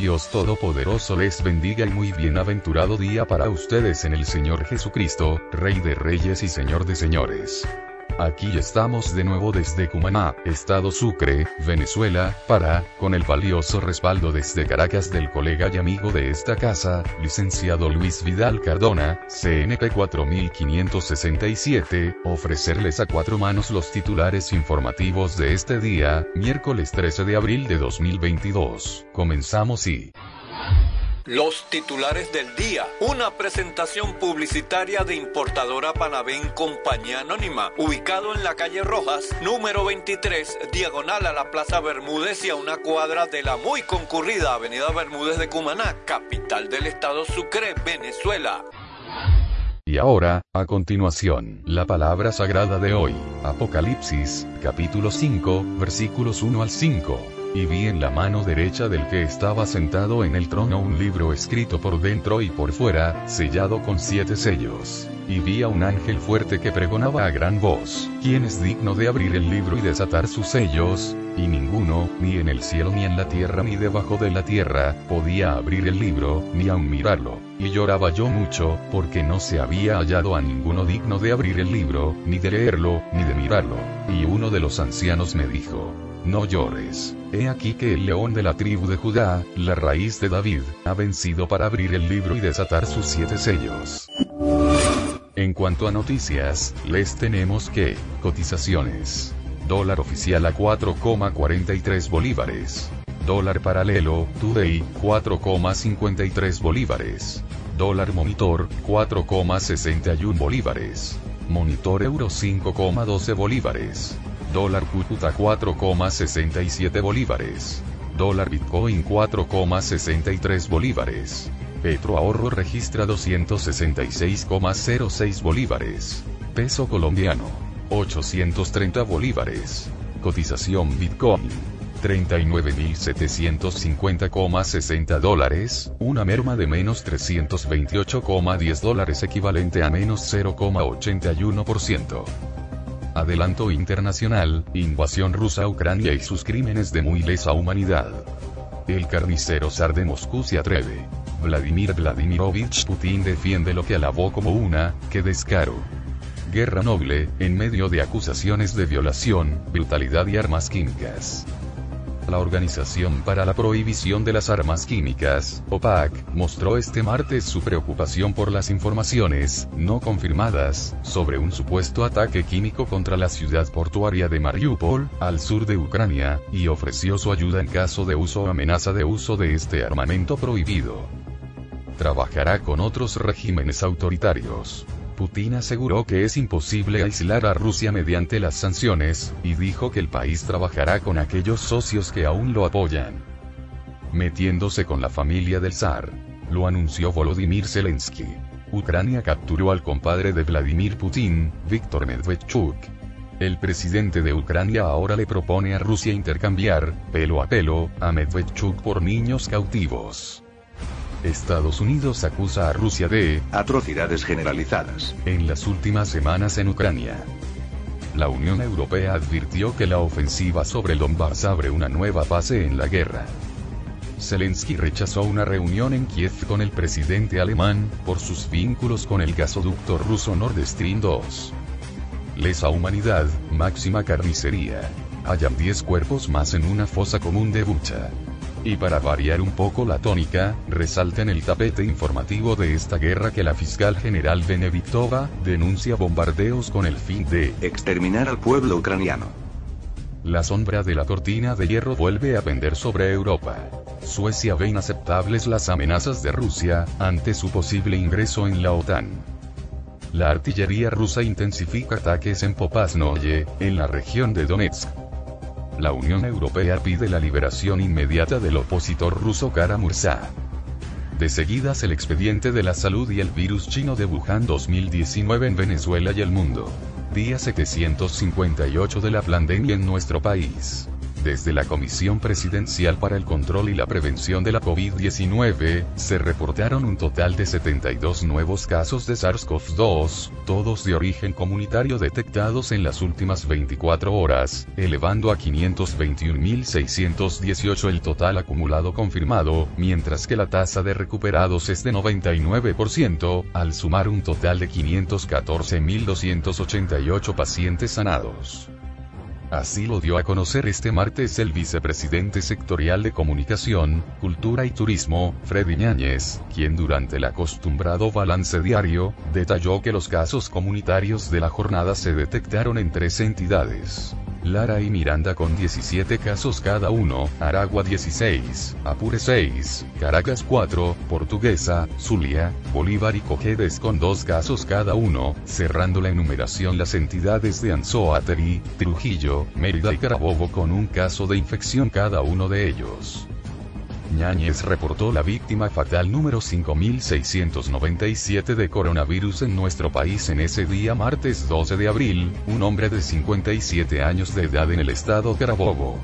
Dios Todopoderoso les bendiga y muy bienaventurado día para ustedes en el Señor Jesucristo, Rey de Reyes y Señor de Señores. Aquí estamos de nuevo desde Cumaná, Estado Sucre, Venezuela, para, con el valioso respaldo desde Caracas del colega y amigo de esta casa, licenciado Luis Vidal Cardona, CNP 4567, ofrecerles a cuatro manos los titulares informativos de este día, miércoles 13 de abril de 2022. Comenzamos y... Los titulares del día. Una presentación publicitaria de importadora Panavén Compañía Anónima, ubicado en la calle Rojas, número 23, diagonal a la Plaza Bermúdez y a una cuadra de la muy concurrida Avenida Bermúdez de Cumaná, capital del estado Sucre, Venezuela. Y ahora, a continuación, la palabra sagrada de hoy, Apocalipsis, capítulo 5, versículos 1 al 5. Y vi en la mano derecha del que estaba sentado en el trono un libro escrito por dentro y por fuera, sellado con siete sellos. Y vi a un ángel fuerte que pregonaba a gran voz, ¿quién es digno de abrir el libro y desatar sus sellos? Y ninguno, ni en el cielo ni en la tierra ni debajo de la tierra, podía abrir el libro, ni aun mirarlo. Y lloraba yo mucho, porque no se había hallado a ninguno digno de abrir el libro, ni de leerlo, ni de mirarlo. Y uno de los ancianos me dijo, no llores. He aquí que el león de la tribu de Judá, la raíz de David, ha vencido para abrir el libro y desatar sus siete sellos. En cuanto a noticias, les tenemos que, cotizaciones. Dólar oficial a 4,43 bolívares. Dólar paralelo, Today, 4,53 bolívares. Dólar monitor, 4,61 bolívares. Monitor euro 5,12 bolívares. Dólar Cúcuta 4,67 bolívares. Dólar Bitcoin 4,63 bolívares. Petro ahorro registra 266,06 bolívares. Peso colombiano. 830 bolívares. Cotización Bitcoin. 39.750,60 dólares, una merma de menos 328,10 dólares equivalente a menos 0,81%. Adelanto internacional, invasión rusa a Ucrania y sus crímenes de muy lesa humanidad. El carnicero zar de Moscú se atreve. Vladimir Vladimirovich Putin defiende lo que alabó como una, que descaro. Guerra noble, en medio de acusaciones de violación, brutalidad y armas químicas. La Organización para la Prohibición de las Armas Químicas, OPAC, mostró este martes su preocupación por las informaciones, no confirmadas, sobre un supuesto ataque químico contra la ciudad portuaria de Mariupol, al sur de Ucrania, y ofreció su ayuda en caso de uso o amenaza de uso de este armamento prohibido. Trabajará con otros regímenes autoritarios. Putin aseguró que es imposible aislar a Rusia mediante las sanciones, y dijo que el país trabajará con aquellos socios que aún lo apoyan. Metiéndose con la familia del zar. Lo anunció Volodymyr Zelensky. Ucrania capturó al compadre de Vladimir Putin, Víctor Medvedchuk. El presidente de Ucrania ahora le propone a Rusia intercambiar, pelo a pelo, a Medvedchuk por niños cautivos. Estados Unidos acusa a Rusia de atrocidades generalizadas en las últimas semanas en Ucrania. La Unión Europea advirtió que la ofensiva sobre Donbass abre una nueva fase en la guerra. Zelensky rechazó una reunión en Kiev con el presidente alemán, por sus vínculos con el gasoducto ruso Nord Stream 2. Lesa humanidad, máxima carnicería. Hayan 10 cuerpos más en una fosa común de Bucha. Y para variar un poco la tónica, resalta en el tapete informativo de esta guerra que la fiscal general Benevitova denuncia bombardeos con el fin de exterminar al pueblo ucraniano. La sombra de la cortina de hierro vuelve a pender sobre Europa. Suecia ve inaceptables las amenazas de Rusia, ante su posible ingreso en la OTAN. La artillería rusa intensifica ataques en Popasnoye, en la región de Donetsk. La Unión Europea pide la liberación inmediata del opositor ruso Kara Mursa. De seguidas el expediente de la salud y el virus chino de Wuhan 2019 en Venezuela y el mundo. Día 758 de la pandemia en nuestro país. Desde la Comisión Presidencial para el Control y la Prevención de la COVID-19, se reportaron un total de 72 nuevos casos de SARS-CoV-2, todos de origen comunitario detectados en las últimas 24 horas, elevando a 521.618 el total acumulado confirmado, mientras que la tasa de recuperados es de 99%, al sumar un total de 514.288 pacientes sanados. Así lo dio a conocer este martes el vicepresidente sectorial de Comunicación, Cultura y Turismo, Freddy Ñáñez, quien durante el acostumbrado balance diario, detalló que los casos comunitarios de la jornada se detectaron en tres entidades. Lara y Miranda con 17 casos cada uno, Aragua 16, Apure 6, Caracas 4, Portuguesa, Zulia, Bolívar y Cojedes con 2 casos cada uno, cerrando la enumeración las entidades de Anzoátegui, Trujillo, Mérida y Carabobo con un caso de infección cada uno de ellos. Ñáñez reportó la víctima fatal número 5697 de coronavirus en nuestro país en ese día martes 12 de abril, un hombre de 57 años de edad en el estado Carabobo.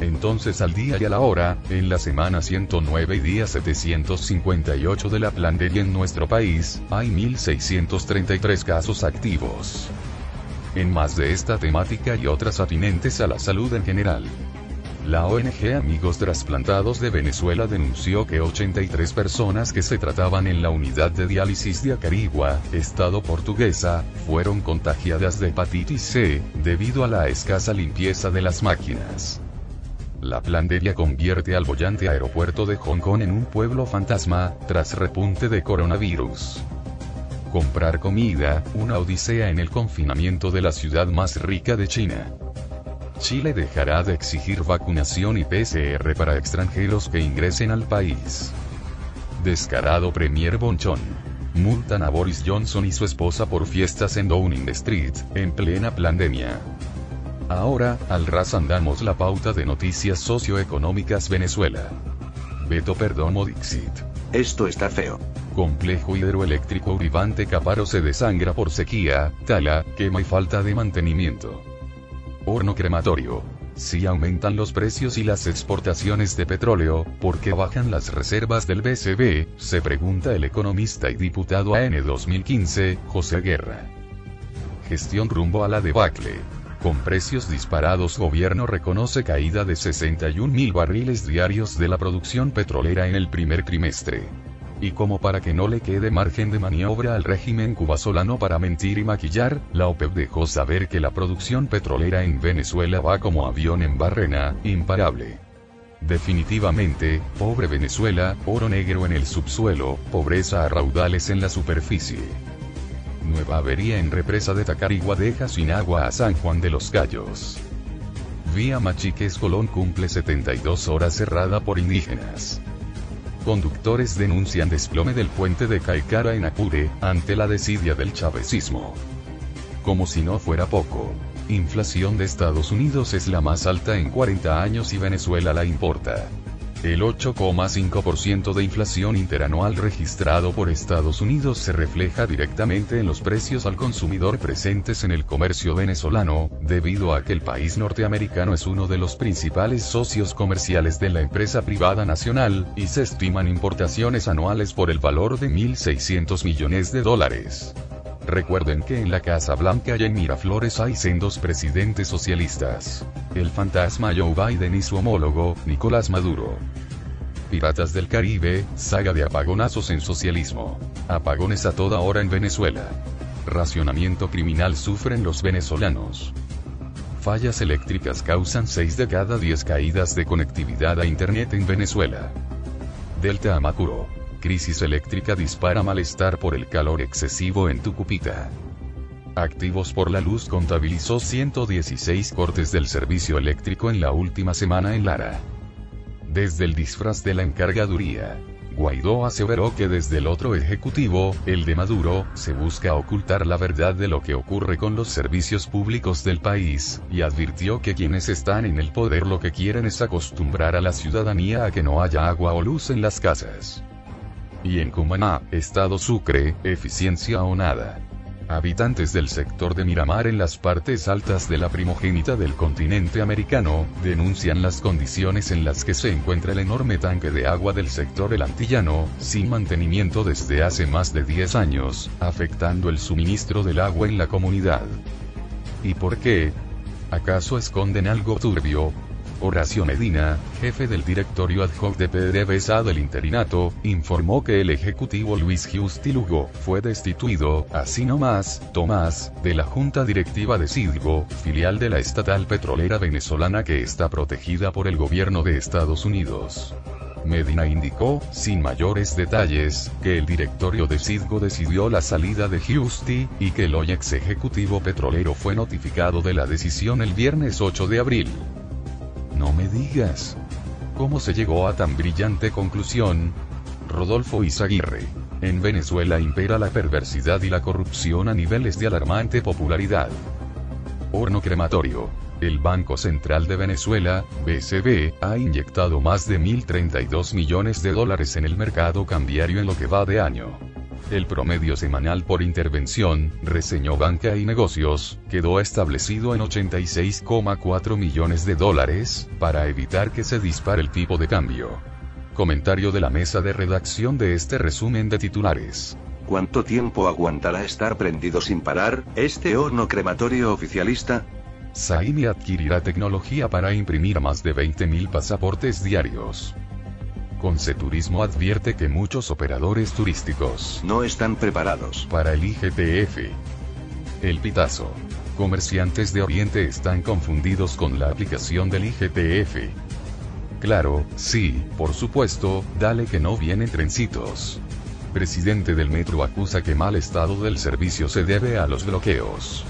Entonces al día y a la hora, en la semana 109 y día 758 de la pandemia en nuestro país, hay 1633 casos activos. En más de esta temática y otras atinentes a la salud en general. La ONG Amigos Trasplantados de Venezuela denunció que 83 personas que se trataban en la unidad de diálisis de Acarigua, estado portuguesa, fueron contagiadas de hepatitis C, debido a la escasa limpieza de las máquinas. La pandemia convierte al bollante aeropuerto de Hong Kong en un pueblo fantasma, tras repunte de coronavirus. Comprar comida, una odisea en el confinamiento de la ciudad más rica de China. Chile dejará de exigir vacunación y PCR para extranjeros que ingresen al país. Descarado Premier Bonchón. Multan a Boris Johnson y su esposa por fiestas en Downing Street, en plena pandemia. Ahora, al ras andamos la pauta de noticias socioeconómicas Venezuela. Beto Perdomo Dixit. Esto está feo. Complejo hidroeléctrico Uribante Caparo se desangra por sequía, tala, quema y falta de mantenimiento. Horno crematorio. Si aumentan los precios y las exportaciones de petróleo, ¿por qué bajan las reservas del BCB? Se pregunta el economista y diputado AN 2015, José Guerra. Gestión rumbo a la debacle. Con precios disparados, gobierno reconoce caída de 61 mil barriles diarios de la producción petrolera en el primer trimestre. Y como para que no le quede margen de maniobra al régimen cubasolano para mentir y maquillar, la OPEP dejó saber que la producción petrolera en Venezuela va como avión en barrena, imparable. Definitivamente, pobre Venezuela, oro negro en el subsuelo, pobreza a raudales en la superficie. Nueva avería en represa de Tacarigua deja sin agua a San Juan de los Gallos. Vía Machiques Colón cumple 72 horas cerrada por indígenas. Conductores denuncian desplome del puente de Caicara en Apure, ante la desidia del chavecismo. Como si no fuera poco. Inflación de Estados Unidos es la más alta en 40 años y Venezuela la importa. El 8,5% de inflación interanual registrado por Estados Unidos se refleja directamente en los precios al consumidor presentes en el comercio venezolano, debido a que el país norteamericano es uno de los principales socios comerciales de la empresa privada nacional, y se estiman importaciones anuales por el valor de 1.600 millones de dólares. Recuerden que en la Casa Blanca y en Miraflores hay sendos presidentes socialistas. El fantasma Joe Biden y su homólogo, Nicolás Maduro. Piratas del Caribe, saga de apagonazos en socialismo. Apagones a toda hora en Venezuela. Racionamiento criminal sufren los venezolanos. Fallas eléctricas causan 6 de cada 10 caídas de conectividad a Internet en Venezuela. Delta Amacuro. Crisis eléctrica dispara malestar por el calor excesivo en Tucupita. Activos por la Luz contabilizó 116 cortes del servicio eléctrico en la última semana en Lara. desde el disfraz de la encargaduría. Guaidó aseveró que desde el otro ejecutivo, el de Maduro, se busca ocultar la verdad de lo que ocurre con los servicios públicos del país, y advirtió que quienes están en el poder lo que quieren es acostumbrar a la ciudadanía a que no haya agua o luz en las casas. Y en Cumaná, Estado Sucre, eficiencia o nada. Habitantes del sector de Miramar en las partes altas de la primogénita del continente americano, denuncian las condiciones en las que se encuentra el enorme tanque de agua del sector el antillano, sin mantenimiento desde hace más de 10 años, afectando el suministro del agua en la comunidad. ¿Y por qué? ¿Acaso esconden algo turbio? Horacio Medina, jefe del directorio ad hoc de PDVSA del interinato, informó que el ejecutivo Luis Giusti Lugo fue destituido, así nomás, Tomás, de la junta directiva de Sidgo, filial de la estatal petrolera venezolana que está protegida por el gobierno de Estados Unidos. Medina indicó, sin mayores detalles, que el directorio de Sidgo decidió la salida de Giusti, y que el hoy ex ejecutivo petrolero fue notificado de la decisión el viernes 8 de abril. No me digas. ¿Cómo se llegó a tan brillante conclusión? Rodolfo Izaguirre. En Venezuela impera la perversidad y la corrupción a niveles de alarmante popularidad. Horno crematorio. El Banco Central de Venezuela, BCB, ha inyectado más de 1.032 millones de dólares en el mercado cambiario en lo que va de año. El promedio semanal por intervención, reseñó Banca y Negocios, quedó establecido en 86,4 millones de dólares, para evitar que se dispare el tipo de cambio. Comentario de la mesa de redacción de este resumen de titulares. ¿Cuánto tiempo aguantará estar prendido sin parar, este horno crematorio oficialista? Saimi adquirirá tecnología para imprimir más de 20.000 pasaportes diarios. Conceturismo advierte que muchos operadores turísticos no están preparados para el IGPF. El pitazo. Comerciantes de Oriente están confundidos con la aplicación del IGPF. Claro, sí, por supuesto, dale que no vienen trencitos. Presidente del metro acusa que mal estado del servicio se debe a los bloqueos.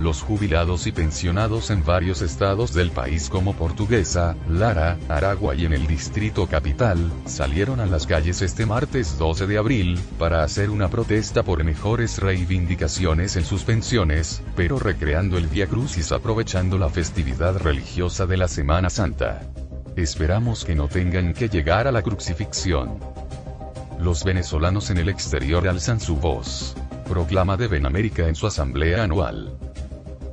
Los jubilados y pensionados en varios estados del país como Portuguesa, Lara, Aragua y en el Distrito Capital, salieron a las calles este martes 12 de abril, para hacer una protesta por mejores reivindicaciones en sus pensiones, pero recreando el Via Crucis aprovechando la festividad religiosa de la Semana Santa. Esperamos que no tengan que llegar a la crucifixión. Los venezolanos en el exterior alzan su voz. Proclama de Benamérica en su asamblea anual.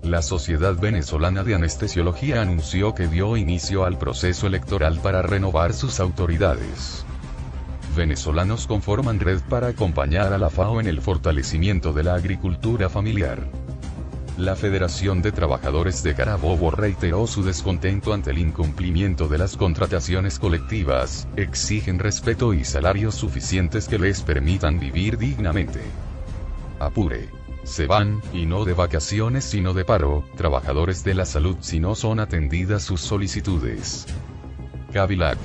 La Sociedad Venezolana de Anestesiología anunció que dio inicio al proceso electoral para renovar sus autoridades. Venezolanos conforman red para acompañar a la FAO en el fortalecimiento de la agricultura familiar. La Federación de Trabajadores de Carabobo reiteró su descontento ante el incumplimiento de las contrataciones colectivas, exigen respeto y salarios suficientes que les permitan vivir dignamente. Apure se van, y no de vacaciones sino de paro, trabajadores de la salud si no son atendidas sus solicitudes. Cavilac.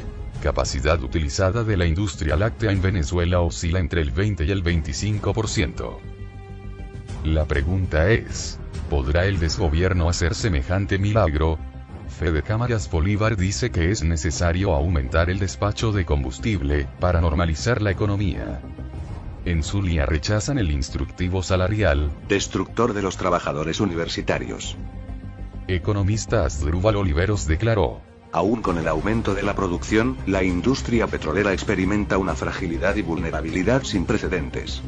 Capacidad utilizada de la industria láctea en Venezuela oscila entre el 20 y el 25%. La pregunta es, ¿podrá el desgobierno hacer semejante milagro? Fede Cámaras Bolívar dice que es necesario aumentar el despacho de combustible, para normalizar la economía. En Zulia rechazan el instructivo salarial, destructor de los trabajadores universitarios. Economista Asdrúbal Oliveros declaró. Aún con el aumento de la producción, la industria petrolera experimenta una fragilidad y vulnerabilidad sin precedentes.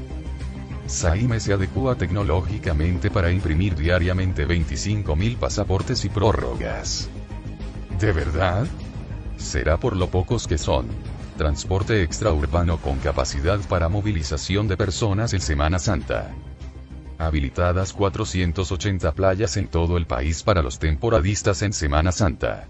Saime se adecúa tecnológicamente para imprimir diariamente 25.000 pasaportes y prórrogas. ¿De verdad? Será por lo pocos que son transporte extraurbano con capacidad para movilización de personas en Semana Santa. Habilitadas 480 playas en todo el país para los temporadistas en Semana Santa.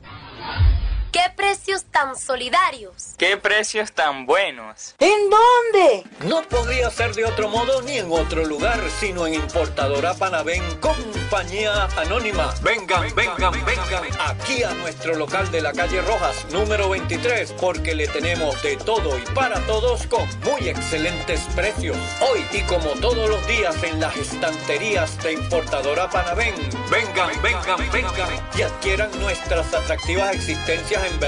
¡Qué precios tan solidarios! ¡Qué precios tan buenos! ¿En dónde? No podría ser de otro modo ni en otro lugar, sino en Importadora Panavén, compañía anónima. Vengan, vengan, vengan aquí a nuestro local de la calle Rojas, número 23, porque le tenemos de todo y para todos con muy excelentes precios. Hoy y como todos los días en las estanterías de Importadora Panavén, vengan, vengan, vengan y adquieran nuestras atractivas existencias en verdad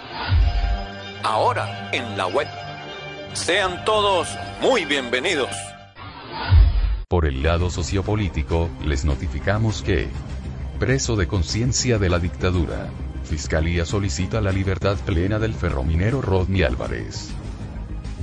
Ahora en la web. Sean todos muy bienvenidos. Por el lado sociopolítico, les notificamos que, preso de conciencia de la dictadura, Fiscalía solicita la libertad plena del ferrominero Rodney Álvarez.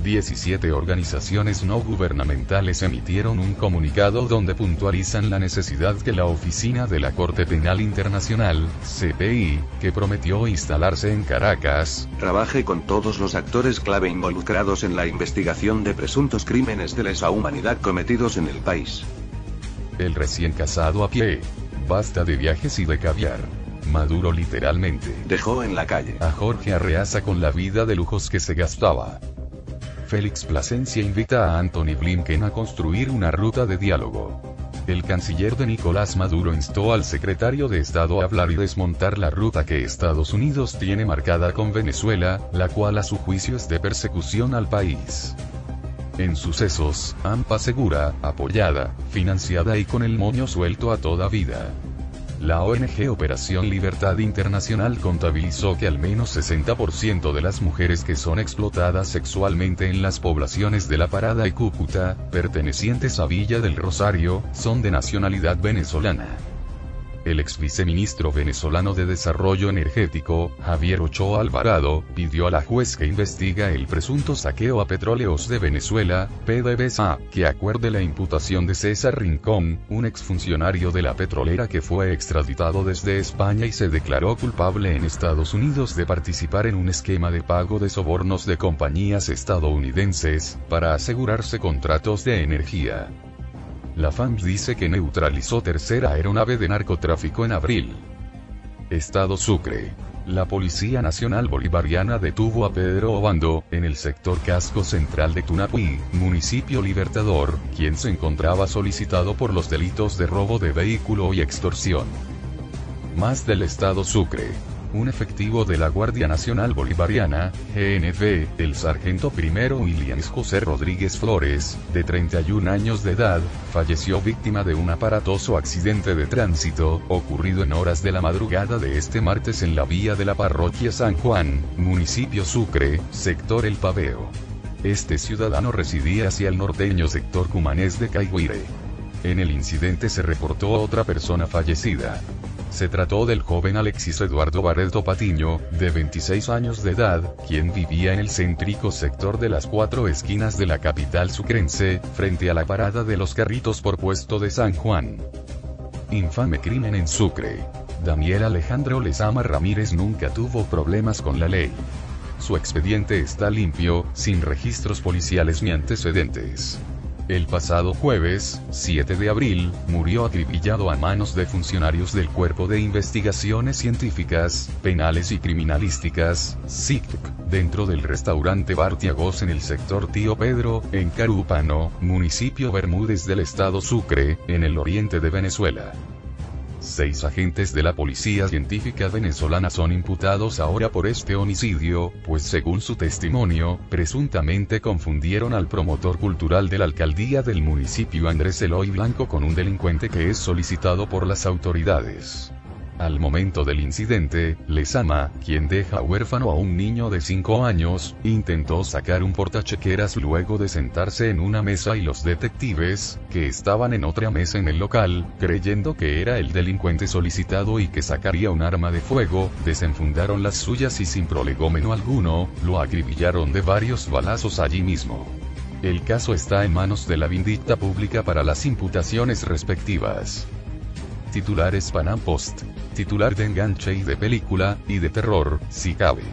17 organizaciones no gubernamentales emitieron un comunicado donde puntualizan la necesidad que la oficina de la Corte Penal Internacional, CPI, que prometió instalarse en Caracas, Trabaje con todos los actores clave involucrados en la investigación de presuntos crímenes de lesa humanidad cometidos en el país. el recién casado a pie. Basta de viajes y de caviar. Maduro literalmente. Dejó en la calle. A Jorge Arreaza con la vida de lujos que se gastaba. Félix Plasencia invita a Anthony Blinken a construir una ruta de diálogo. El canciller de Nicolás Maduro instó al secretario de Estado a hablar y desmontar la ruta que Estados Unidos tiene marcada con Venezuela, la cual a su juicio es de persecución al país. En sucesos, AMPA asegura, apoyada, financiada y con el moño suelto a toda vida. La ONG Operación Libertad Internacional contabilizó que al menos 60% de las mujeres que son explotadas sexualmente en las poblaciones de La Parada y Cúcuta, pertenecientes a Villa del Rosario, son de nacionalidad venezolana. El ex viceministro venezolano de Desarrollo Energético, Javier Ochoa Alvarado, pidió a la juez que investiga el presunto saqueo a petróleos de Venezuela, PDVSA, que acuerde la imputación de César Rincón, un exfuncionario de la petrolera que fue extraditado desde España y se declaró culpable en Estados Unidos de participar en un esquema de pago de sobornos de compañías estadounidenses, para asegurarse contratos de energía. La FAMS dice que neutralizó tercera aeronave de narcotráfico en abril. Estado Sucre. La Policía Nacional Bolivariana detuvo a Pedro Obando, en el sector casco central de Tunapuí, municipio Libertador, quien se encontraba solicitado por los delitos de robo de vehículo y extorsión. Más del Estado Sucre. Un efectivo de la Guardia Nacional Bolivariana, GNV, el sargento primero Williams José Rodríguez Flores, de 31 años de edad, falleció víctima de un aparatoso accidente de tránsito, ocurrido en horas de la madrugada de este martes en la vía de la parroquia San Juan, municipio Sucre, sector El Paveo. Este ciudadano residía hacia el norteño sector cumanés de Caiguire. En el incidente se reportó otra persona fallecida. Se trató del joven Alexis Eduardo Barreto Patiño, de 26 años de edad, quien vivía en el céntrico sector de las cuatro esquinas de la capital sucrense, frente a la parada de los carritos por puesto de San Juan. Infame crimen en Sucre. Daniel Alejandro Lezama Ramírez nunca tuvo problemas con la ley. Su expediente está limpio, sin registros policiales ni antecedentes. El pasado jueves, 7 de abril, murió acribillado a manos de funcionarios del Cuerpo de Investigaciones Científicas, Penales y Criminalísticas, SICTC, dentro del restaurante Bartiagos en el sector Tío Pedro, en Carúpano, municipio Bermúdez del estado Sucre, en el oriente de Venezuela. Seis agentes de la Policía Científica Venezolana son imputados ahora por este homicidio, pues según su testimonio, presuntamente confundieron al promotor cultural de la alcaldía del municipio Andrés Eloy Blanco con un delincuente que es solicitado por las autoridades. Al momento del incidente, Lesama, quien deja huérfano a un niño de 5 años, intentó sacar un portachequeras luego de sentarse en una mesa y los detectives, que estaban en otra mesa en el local, creyendo que era el delincuente solicitado y que sacaría un arma de fuego, desenfundaron las suyas y sin prolegómeno alguno, lo acribillaron de varios balazos allí mismo. El caso está en manos de la vindicta pública para las imputaciones respectivas. Titulares Panam Post. Titular de enganche y de película, y de terror, si cabe.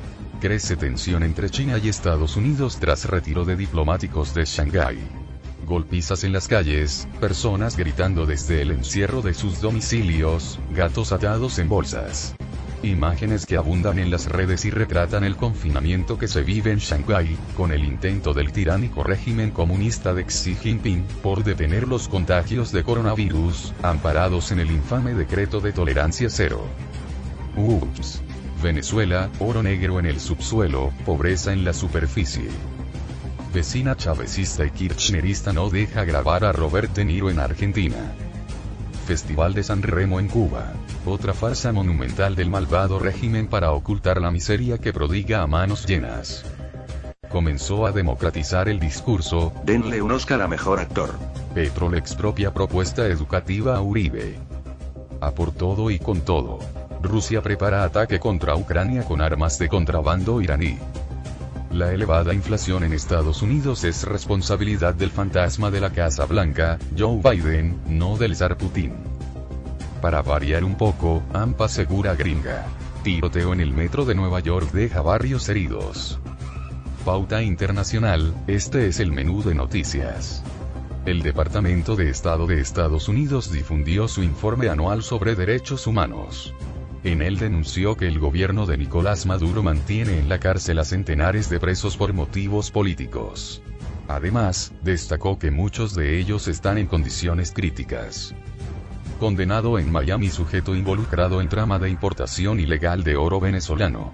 Crece tensión entre China y Estados Unidos tras retiro de diplomáticos de Shanghái. Golpizas en las calles, personas gritando desde el encierro de sus domicilios, gatos atados en bolsas. Imágenes que abundan en las redes y retratan el confinamiento que se vive en Shanghái, con el intento del tiránico régimen comunista de Xi Jinping, por detener los contagios de coronavirus, amparados en el infame decreto de tolerancia cero. Ups. Venezuela, oro negro en el subsuelo, pobreza en la superficie. Vecina chavecista y kirchnerista no deja grabar a Robert De Niro en Argentina. Festival de San Remo en Cuba. Otra farsa monumental del malvado régimen para ocultar la miseria que prodiga a manos llenas. Comenzó a democratizar el discurso. Denle un Oscar a mejor actor. Petro le expropia propuesta educativa a Uribe. A por todo y con todo. Rusia prepara ataque contra Ucrania con armas de contrabando iraní. La elevada inflación en Estados Unidos es responsabilidad del fantasma de la Casa Blanca, Joe Biden, no del zar Putin. Para variar un poco, AMPA segura gringa. Tiroteo en el metro de Nueva York deja varios heridos. Pauta internacional, este es el menú de noticias. El Departamento de Estado de Estados Unidos difundió su informe anual sobre derechos humanos. En él denunció que el gobierno de Nicolás Maduro mantiene en la cárcel a centenares de presos por motivos políticos. Además, destacó que muchos de ellos están en condiciones críticas. Condenado en Miami sujeto involucrado en trama de importación ilegal de oro venezolano.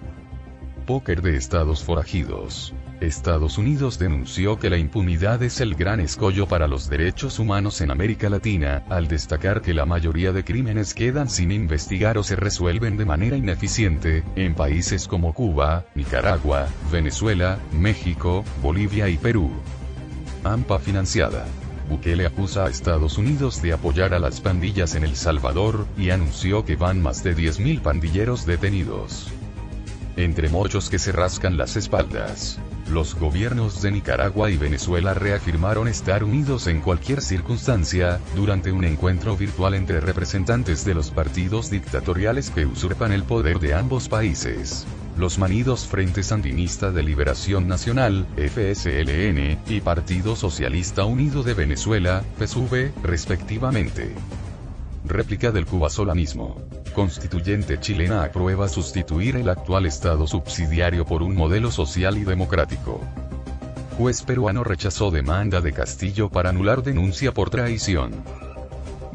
Póker de estados forajidos. Estados Unidos denunció que la impunidad es el gran escollo para los derechos humanos en América Latina, al destacar que la mayoría de crímenes quedan sin investigar o se resuelven de manera ineficiente, en países como Cuba, Nicaragua, Venezuela, México, Bolivia y Perú. AMPA financiada. Bukele acusa a Estados Unidos de apoyar a las pandillas en El Salvador, y anunció que van más de 10.000 pandilleros detenidos. Entre muchos que se rascan las espaldas. Los gobiernos de Nicaragua y Venezuela reafirmaron estar unidos en cualquier circunstancia, durante un encuentro virtual entre representantes de los partidos dictatoriales que usurpan el poder de ambos países. Los manidos Frente Sandinista de Liberación Nacional, FSLN, y Partido Socialista Unido de Venezuela, PSUV, respectivamente. Réplica del cubasolanismo. Constituyente chilena aprueba sustituir el actual Estado subsidiario por un modelo social y democrático. Juez peruano rechazó demanda de Castillo para anular denuncia por traición.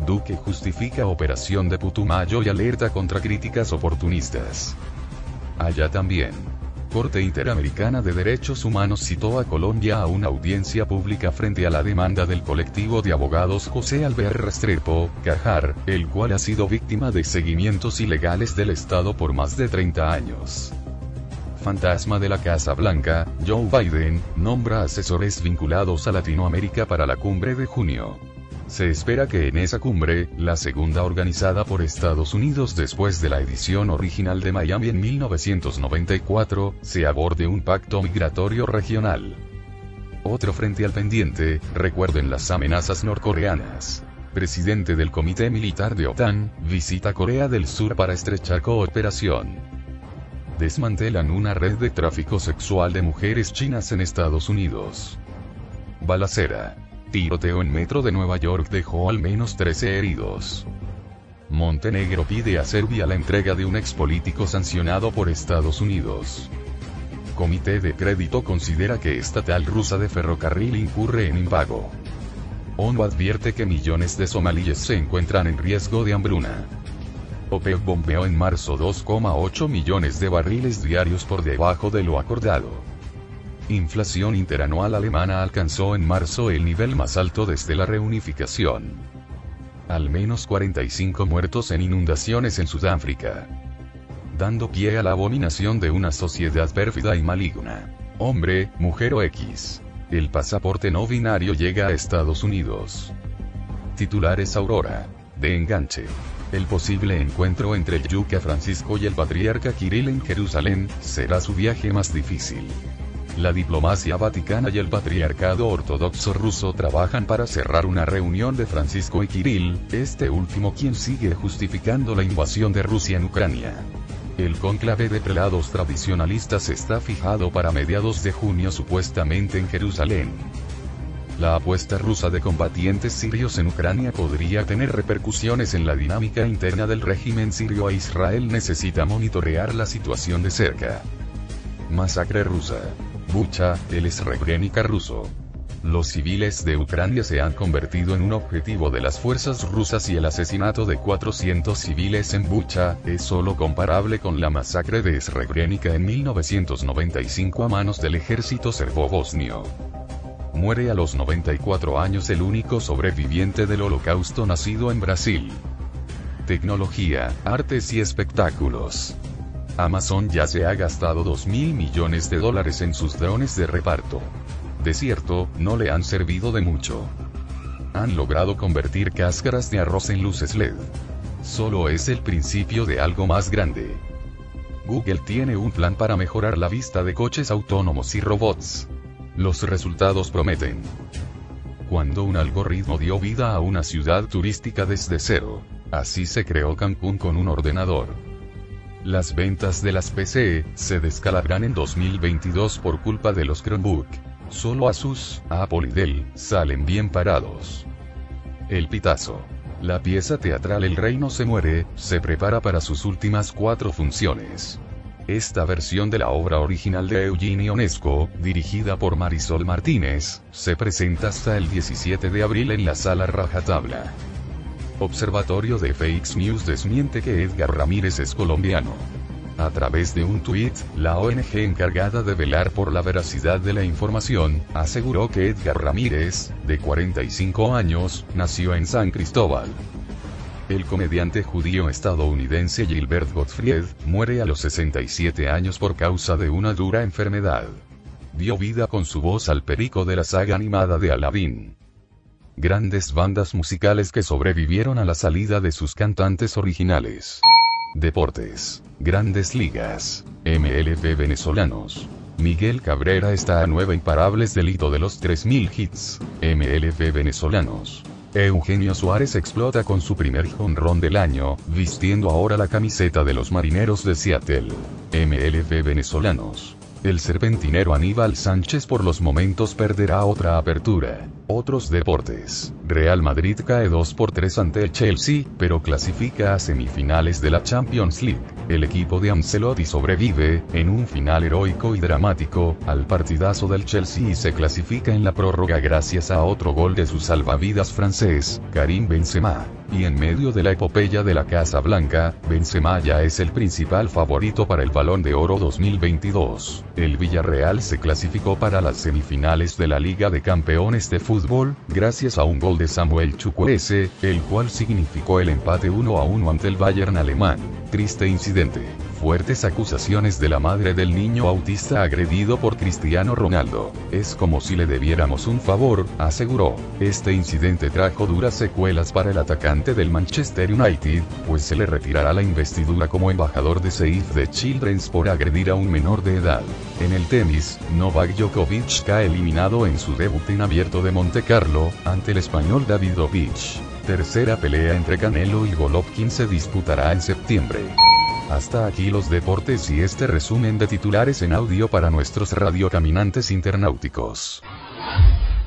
Duque justifica operación de Putumayo y alerta contra críticas oportunistas. Allá también. Corte Interamericana de Derechos Humanos citó a Colombia a una audiencia pública frente a la demanda del colectivo de abogados José Albert Restrepo, Cajar, el cual ha sido víctima de seguimientos ilegales del Estado por más de 30 años. Fantasma de la Casa Blanca, Joe Biden, nombra asesores vinculados a Latinoamérica para la cumbre de junio. Se espera que en esa cumbre, la segunda organizada por Estados Unidos después de la edición original de Miami en 1994, se aborde un pacto migratorio regional. Otro frente al pendiente, recuerden las amenazas norcoreanas. Presidente del Comité Militar de OTAN, visita Corea del Sur para estrechar cooperación. Desmantelan una red de tráfico sexual de mujeres chinas en Estados Unidos. Balacera. Tiroteo en metro de Nueva York dejó al menos 13 heridos. Montenegro pide a Serbia la entrega de un expolítico sancionado por Estados Unidos. Comité de Crédito considera que estatal rusa de ferrocarril incurre en impago. ONU advierte que millones de somalíes se encuentran en riesgo de hambruna. OPEC bombeó en marzo 2,8 millones de barriles diarios por debajo de lo acordado. Inflación interanual alemana alcanzó en marzo el nivel más alto desde la reunificación. Al menos 45 muertos en inundaciones en Sudáfrica. Dando pie a la abominación de una sociedad pérfida y maligna. Hombre, mujer o X. El pasaporte no binario llega a Estados Unidos. Titulares Aurora. De enganche. El posible encuentro entre el Yuca Francisco y el patriarca Kirill en Jerusalén será su viaje más difícil. La diplomacia vaticana y el patriarcado ortodoxo ruso trabajan para cerrar una reunión de Francisco y Kirill, este último quien sigue justificando la invasión de Rusia en Ucrania. El conclave de prelados tradicionalistas está fijado para mediados de junio supuestamente en Jerusalén. La apuesta rusa de combatientes sirios en Ucrania podría tener repercusiones en la dinámica interna del régimen sirio e Israel necesita monitorear la situación de cerca. Masacre rusa. Bucha, el Srebrenica ruso. Los civiles de Ucrania se han convertido en un objetivo de las fuerzas rusas y el asesinato de 400 civiles en Bucha es solo comparable con la masacre de Srebrenica en 1995 a manos del ejército serbo-bosnio. Muere a los 94 años el único sobreviviente del holocausto nacido en Brasil. Tecnología, artes y espectáculos. Amazon ya se ha gastado 2 mil millones de dólares en sus drones de reparto. De cierto, no le han servido de mucho. Han logrado convertir cáscaras de arroz en luces LED. Solo es el principio de algo más grande. Google tiene un plan para mejorar la vista de coches autónomos y robots. Los resultados prometen. Cuando un algoritmo dio vida a una ciudad turística desde cero, así se creó Cancún con un ordenador. Las ventas de las PC se descalabrán en 2022 por culpa de los Chromebook. Solo Asus, Apple y Dell salen bien parados. El pitazo. La pieza teatral El Reino se muere, se prepara para sus últimas cuatro funciones. Esta versión de la obra original de Eugenio Onesco, dirigida por Marisol Martínez, se presenta hasta el 17 de abril en la sala Rajatabla. Observatorio de Fakes News desmiente que Edgar Ramírez es colombiano. A través de un tuit, la ONG encargada de velar por la veracidad de la información, aseguró que Edgar Ramírez, de 45 años, nació en San Cristóbal, el comediante judío estadounidense Gilbert Gottfried, muere a los 67 años por causa de una dura enfermedad. Dio vida con su voz al perico de la saga animada de Aladdin. Grandes bandas musicales que sobrevivieron a la salida de sus cantantes originales. Deportes. Grandes ligas. MLB venezolanos. Miguel Cabrera está a nueve imparables del hito de los 3.000 hits. MLB venezolanos. Eugenio Suárez explota con su primer jonrón del año, vistiendo ahora la camiseta de los marineros de Seattle. MLB venezolanos. El serpentinero Aníbal Sánchez por los momentos perderá otra apertura. Otros deportes. Real Madrid cae 2 por 3 ante el Chelsea, pero clasifica a semifinales de la Champions League. El equipo de Ancelotti sobrevive, en un final heroico y dramático, al partidazo del Chelsea y se clasifica en la prórroga gracias a otro gol de su salvavidas francés, Karim Benzema. Y en medio de la epopeya de la Casa Blanca, Benzema ya es el principal favorito para el Balón de Oro 2022. El Villarreal se clasificó para las semifinales de la Liga de Campeones de Fútbol, gracias a un gol de Samuel Chukwueze, el cual significó el empate 1 a 1 ante el Bayern alemán. Triste incidente. Fuertes acusaciones de la madre del niño autista agredido por Cristiano Ronaldo. Es como si le debiéramos un favor, aseguró. Este incidente trajo duras secuelas para el atacante del Manchester United, pues se le retirará la investidura como embajador de Save the Children's por agredir a un menor de edad. En el tenis, Novak Djokovic cae eliminado en su debut en abierto de Monte Carlo, ante el español Davidovich. Tercera pelea entre Canelo y Golovkin se disputará en septiembre. Hasta aquí los deportes y este resumen de titulares en audio para nuestros radiocaminantes internauticos.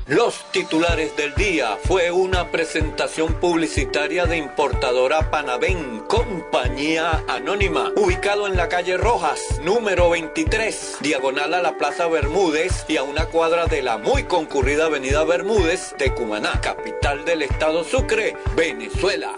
Los titulares del día fue una presentación publicitaria de importadora Panavén, compañía anónima, ubicado en la calle Rojas, número 23, diagonal a la Plaza Bermúdez y a una cuadra de la muy concurrida Avenida Bermúdez de Cumaná, capital del estado Sucre, Venezuela.